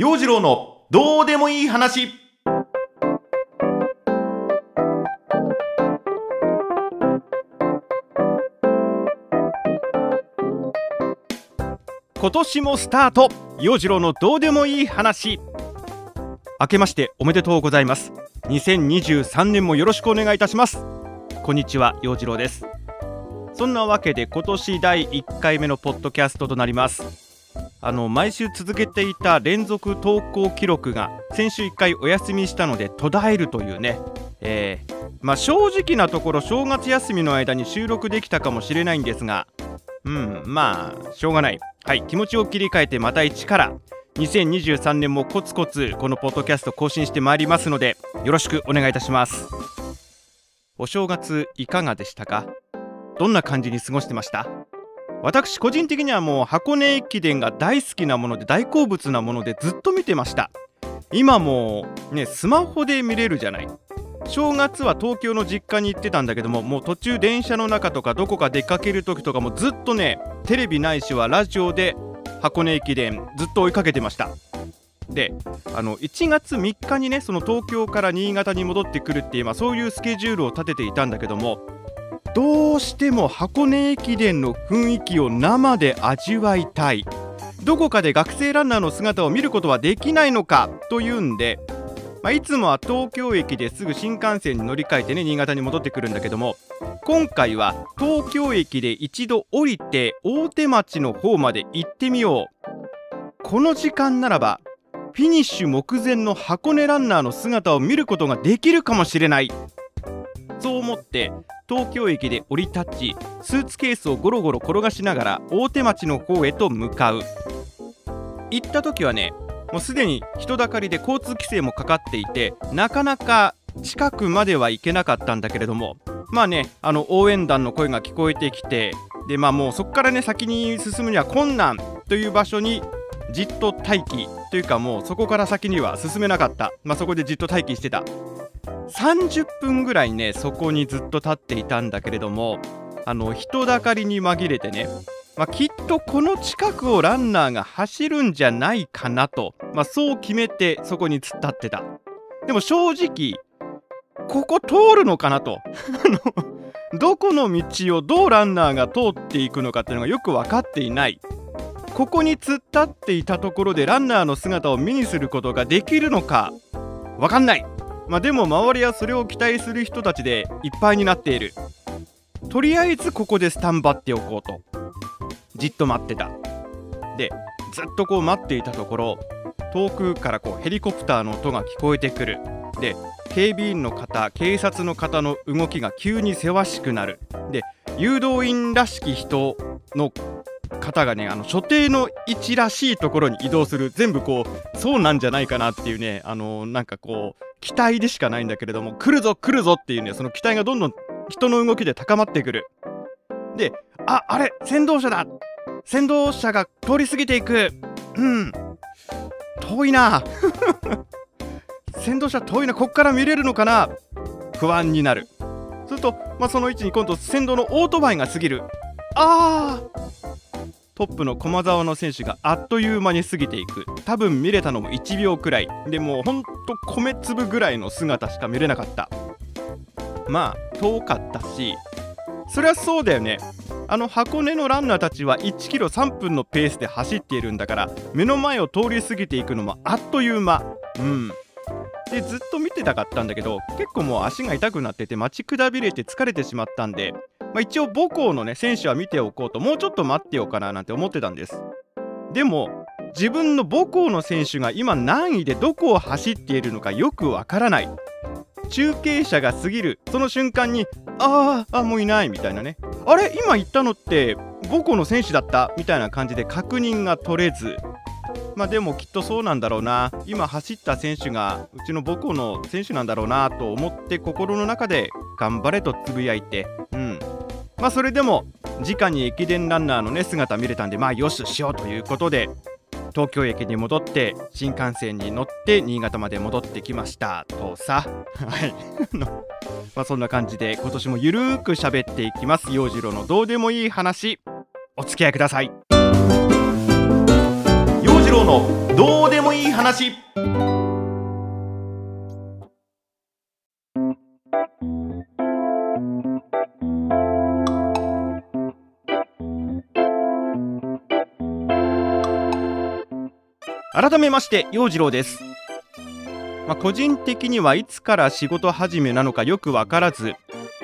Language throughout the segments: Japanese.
陽次郎のどうでもいい話。今年もスタート。陽次郎のどうでもいい話。明けましておめでとうございます。2023年もよろしくお願いいたします。こんにちは陽次郎です。そんなわけで今年第1回目のポッドキャストとなります。あの毎週続けていた連続投稿記録が先週1回お休みしたので途絶えるというね、えー、まあ、正直なところ正月休みの間に収録できたかもしれないんですがうんまあしょうがない。はい気持ちを切り替えてまた一から2023年もコツコツこのポッドキャスト更新してまいりますのでよろしくお願いいたします。お正月いかがでしたか？どんな感じに過ごしてました？私個人的にはもう箱根駅伝が大好きなもので大好物なものでずっと見てました。今もねスマホで見れるじゃない。正月は東京の実家に行ってたんだけどももう途中電車の中とかどこか出かける時とかもずっとねテレビないしはラジオで箱根駅伝ずっと追いかけてました。であの1月3日にねその東京から新潟に戻ってくるっていう、まあ、そういうスケジュールを立てていたんだけどもどうしても箱根駅伝の雰囲気を生で味わいたい。どこかで学生ランナーの姿を見ることはできないのか？というんで、まあ、いつもは東京駅ですぐ新幹線に乗り換えてね新潟に戻ってくるんだけども今回は東京駅で一度降りて大手町の方まで行ってみよう。この時間ならばフィニッシュ目前の箱根ランナーの姿を見ることができるかもしれない。そう思って東京駅で降り立ちスーツケースをゴロゴロ転がしながら大手町の方へと向かう。行った時はねもうすでに人だかりで交通規制もかかっていてなかなか近くまでは行けなかったんだけれどもまあねあの応援団の声が聞こえてきてでまあもうそこからね先に進むには困難という場所にじっと待機というかもうそこから先には進めなかった、まあ、そこでじっと待機してた。30分ぐらいねそこにずっと立っていたんだけれどもあの人だかりに紛れてね、まあ、きっとこの近くをランナーが走るんじゃないかなと、まあ、そう決めてそこに突っ立ってた。でも正直ここ通るのかなと。どこの道をどうランナーが通っていくのかっていうのがよく分かっていない。ここに突っ立っていたところでランナーの姿を目にすることができるのか分かんない。まあ、でも周りはそれを期待する人たちでいっぱいになっている。とりあえずここでスタンバっておこうと。じっと待ってた。でずっとこう待っていたところ遠くからこうヘリコプターの音が聞こえてくる。で警備員の方警察の方の動きが急にせわしくなる。で誘導員らしき人の方がねあの所定の位置らしいところに移動する全部こうそうなんじゃないかなっていうねあのなんかこう期待でしかないんだけれども来るぞ来るぞっていうねその期待がどんどん人の動きで高まってくる。でああれ先導車だ。先導車が通り過ぎていく。うん。遠いな。先導車遠いな。こっから見れるのかな。不安になる。すると、まあ、その位置に今度先導のオートバイが過ぎる。あー。トップの駒澤の選手があっという間に過ぎていく。多分見れたのも1秒くらい。でもうほんと米粒ぐらいの姿しか見れなかった。まあ遠かったし。そりゃそうだよね。あの箱根のランナーたちは1キロ3分のペースで走っているんだから目の前を通り過ぎていくのもあっという間。うん。でずっと見てたかったんだけど結構もう足が痛くなってて待ちくたびれて疲れてしまったんでまあ、一応母校のね選手は見ておこうともうちょっと待ってようかななんて思ってたんです。でも自分の母校の選手が今何位でどこを走っているのかよくわからない。中継車が過ぎる。その瞬間にあーあもういないみたいなね。あれ今言ったのって母校の選手だった？みたいな感じで確認が取れず。まあでもきっとそうなんだろうな。今走った選手がうちの母校の選手なんだろうなと思って心の中で頑張れとつぶやいて。うん。まあそれでも直に駅伝ランナーのね姿見れたんでまあよししようということで東京駅に戻って新幹線に乗って新潟まで戻ってきましたとさ。はい。まあそんな感じで今年もゆるーく喋っていきます。陽次郎のどうでもいい話。お付き合いください。陽次次郎のどうでもいい話。改めまして陽次郎です、まあ、個人的にはいつから仕事始めなのかよくわからず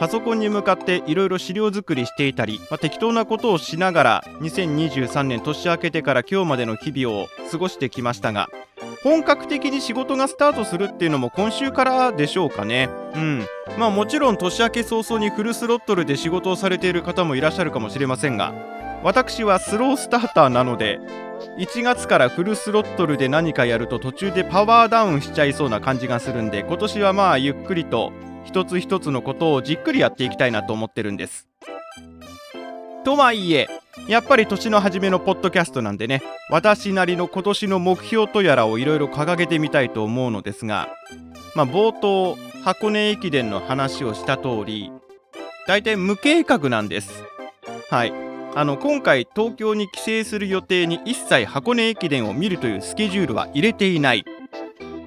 パソコンに向かっていろいろ資料作りしていたり、まあ、適当なことをしながら2023年年明けてから今日までの日々を過ごしてきましたが本格的に仕事がスタートするっていうのも今週からでしょうかね。うん。まあもちろん年明け早々にフルスロットルで仕事をされている方もいらっしゃるかもしれませんが私はスロースターターなので1月からフルスロットルで何かやると途中でパワーダウンしちゃいそうな感じがするんで今年はまあゆっくりと一つ一つのことをじっくりやっていきたいなと思ってるんです。とはいえやっぱり年の初めのポッドキャストなんでね私なりの今年の目標とやらをいろいろ掲げてみたいと思うのですがまあ冒頭箱根駅伝の話をした通り大体無計画なんです。はいあの今回東京に帰省する予定に一切箱根駅伝を見るというスケジュールは入れていない。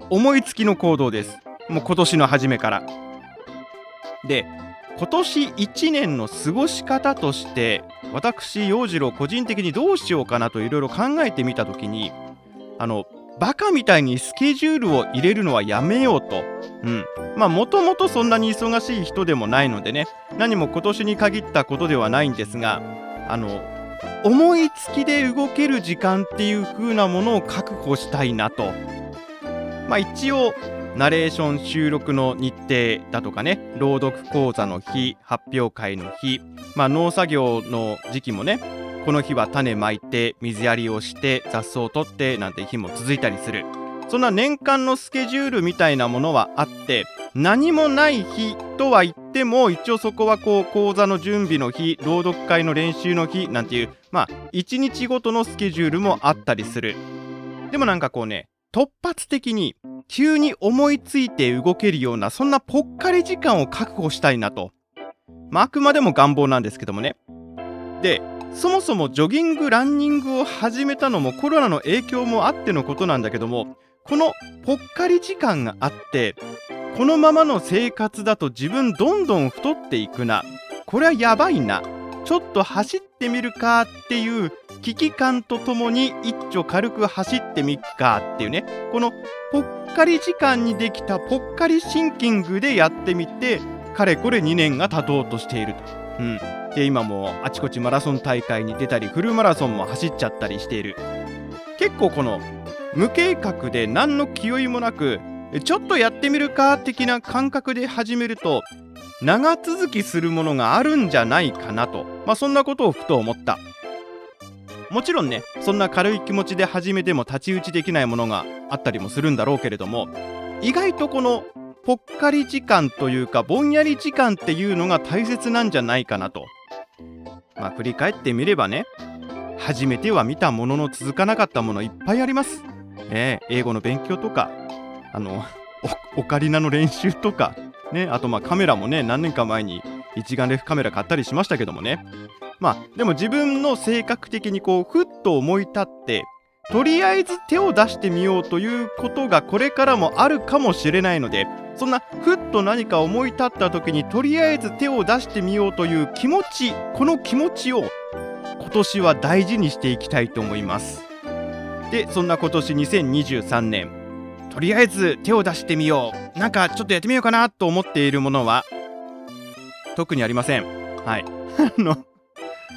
思いつきの行動です。もう今年の初めから。で今年1年の過ごし方として私陽次郎個人的にどうしようかなといろいろ考えてみた時にあのバカみたいにスケジュールを入れるのはやめようと。うん。まあもともとそんなに忙しい人でもないのでね。何も今年に限ったことではないんですがあの思いつきで動ける時間っていう風なものを確保したいなと。まあ一応ナレーション収録の日程だとかね朗読講座の日発表会の日まあ農作業の時期もねこの日は種まいて水やりをして雑草を取ってなんて日も続いたりする。そんな年間のスケジュールみたいなものはあって何もない日とは言っても一応そこはこう講座の準備の日朗読会の練習の日なんていうまあ1日ごとのスケジュールもあったりする。でもなんかこうね突発的に急に思いついて動けるようなそんなぽっかり時間を確保したいなと、まあ、あくまでも願望なんですけどもね。でそもそもジョギングランニングを始めたのもコロナの影響もあってのことなんだけどもこのぽっかり時間があってこのままの生活だと自分どんどん太っていくな。これはやばいな。ちょっと走ってみるかっていう危機感とともに一丁軽く走ってみっかっていうね。このぽっかり時間にできたぽっかりシンキングでやってみてかれこれ2年が経とうとしていると。うん、で今もあちこちマラソン大会に出たりフルマラソンも走っちゃったりしている。結構この無計画で何の気負いもなくちょっとやってみるか的な感覚で始めると長続きするものがあるんじゃないかなと、まあ、そんなことをふと思った。もちろんねそんな軽い気持ちで始めても太刀打ちできないものがあったりもするんだろうけれども意外とこのぽっかり時間というかぼんやり時間っていうのが大切なんじゃないかなと。まあ振り返ってみればね初めては見たものの続かなかったものいっぱいあります。ね、英語の勉強とかあのオカリナの練習とか、ね、あとまあカメラもね何年か前に一眼レフカメラ買ったりしましたけどもね。まあでも自分の性格的にこうふっと思い立ってとりあえず手を出してみようということがこれからもあるかもしれないのでそんなふっと何か思い立った時にとりあえず手を出してみようという気持ちこの気持ちを今年は大事にしていきたいと思います。でそんな今年2023年。とりあえず手を出してみよう。なんかちょっとやってみようかなと思っているものは特にありません。はい。あの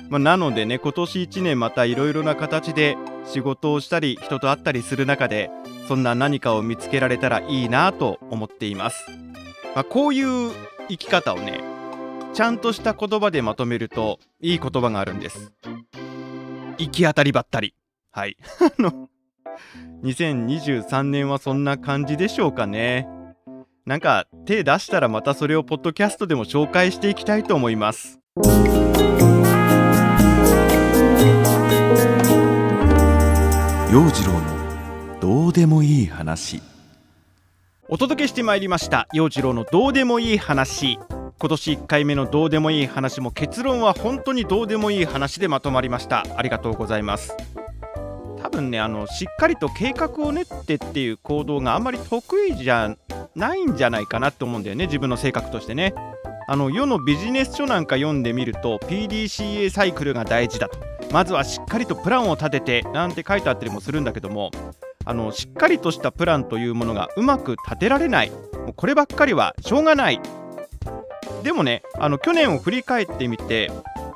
まあ、なのでね今年1年またいろいろな形で仕事をしたり人と会ったりする中でそんな何かを見つけられたらいいなと思っています、まあ、こういう生き方をねちゃんとした言葉でまとめるといい言葉があるんです。行き当たりばったり。はい。あの2023年はそんな感じでしょうかね。なんか手出したらまたそれをポッドキャストでも紹介していきたいと思います。陽次郎のどうでもいい話。お届けしてまいりました。陽次郎のどうでもいい話。今年1回目のどうでもいい話も結論は本当にどうでもいい話でまとまりました。ありがとうございます。多分ねあのしっかりと計画を練ってっていう行動があんまり得意じゃないんじゃないかなって思うんだよね自分の性格としてね。あの世のビジネス書なんか読んでみると PDCA サイクルが大事だと。まずはしっかりとプランを立ててなんて書いてあったりもするんだけどもあのしっかりとしたプランというものがうまく立てられない。もうこればっかりはしょうがない。でもねあの去年を振り返ってみて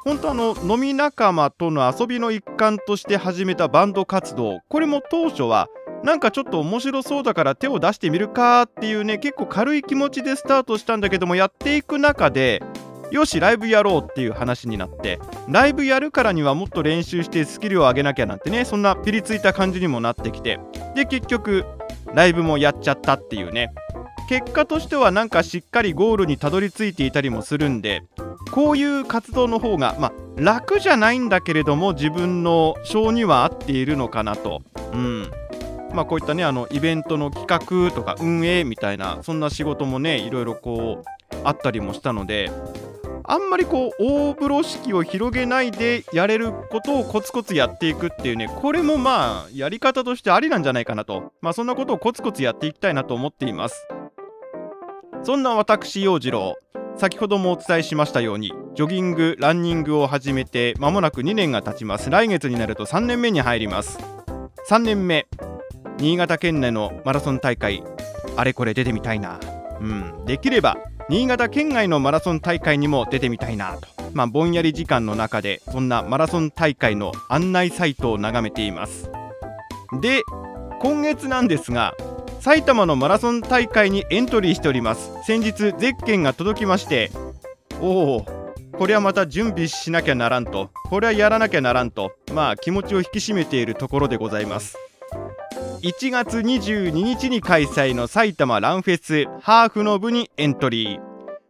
本当あの飲み仲間との遊びの一環として始めたバンド活動これも当初はなんかちょっと面白そうだから手を出してみるかっていうね結構軽い気持ちでスタートしたんだけどもやっていく中でよしライブやろうっていう話になってライブやるからにはもっと練習してスキルを上げなきゃなんてねそんなピリついた感じにもなってきてで結局ライブもやっちゃったっていうね。結果としてはなんかしっかりゴールにたどり着いていたりもするんでこういう活動の方がまあ楽じゃないんだけれども自分の性には合っているのかなと。うん。まあ、こういったねあのイベントの企画とか運営みたいなそんな仕事もねいろいろこうあったりもしたのであんまりこう大風呂敷を広げないでやれることをコツコツやっていくっていうねこれもまあやり方としてありなんじゃないかなと。まあそんなことをコツコツやっていきたいなと思っています。そんな私陽次郎。先ほどもお伝えしましたようにジョギングランニングを始めて間もなく2年が経ちます。来月になると3年目に入ります。3年目。新潟県内のマラソン大会。あれこれ出てみたいな。うん。できれば新潟県外のマラソン大会にも出てみたいなと。まあぼんやり時間の中でそんなマラソン大会の案内サイトを眺めています。で今月なんですが埼玉のマラソン大会にエントリーしております。先日ゼッケンが届きましておおこれはまた準備しなきゃならんと。これはやらなきゃならんと。まあ気持ちを引き締めているところでございます。1月22日に開催の埼玉ランフェスハーフの部にエントリー、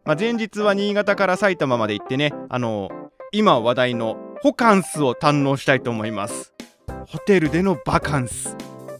まあ、前日は新潟から埼玉まで行ってねあの今話題のホカンスを堪能したいと思います。ホテルでのバカンス。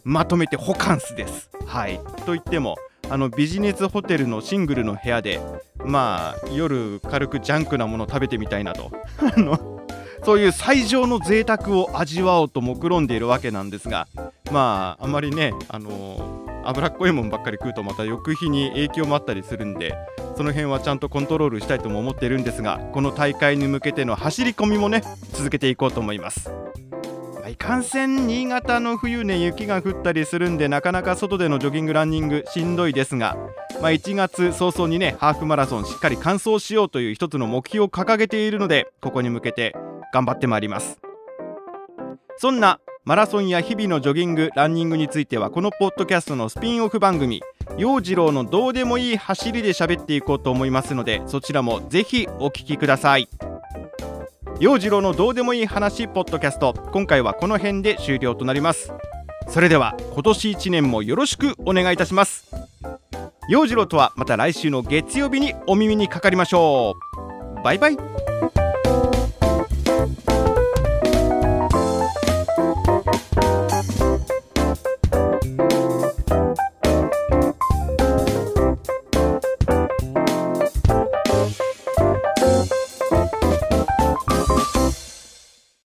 まとめてホカンスです。はい。と言ってもあのビジネスホテルのシングルの部屋でまあ夜軽くジャンクなもの食べてみたいなと。あのそういう最上の贅沢を味わおうと目論んでいるわけなんですがまああまりねあのー、脂っこいもんばっかり食うとまた翌日に影響もあったりするんでその辺はちゃんとコントロールしたいとも思ってるんですがこの大会に向けての走り込みもね続けていこうと思います。いか。んせん新潟の冬ね雪が降ったりするんでなかなか外でのジョギングランニングしんどいですが、まあ、1月早々にねハーフマラソンしっかり完走しようという一つの目標を掲げているのでここに向けて頑張ってまいります。そんなマラソンや日々のジョギングランニングについてはこのポッドキャストのスピンオフ番組陽次郎のどうでもいい走りで喋っていこうと思いますのでそちらもぜひお聞きください。陽次郎のどうでもいい話ポッドキャスト。今回はこの辺で終了となります。それでは今年1年もよろしくお願いいたします。陽次郎とはまた来週の月曜日にお耳にかかりましょう。バイバイ。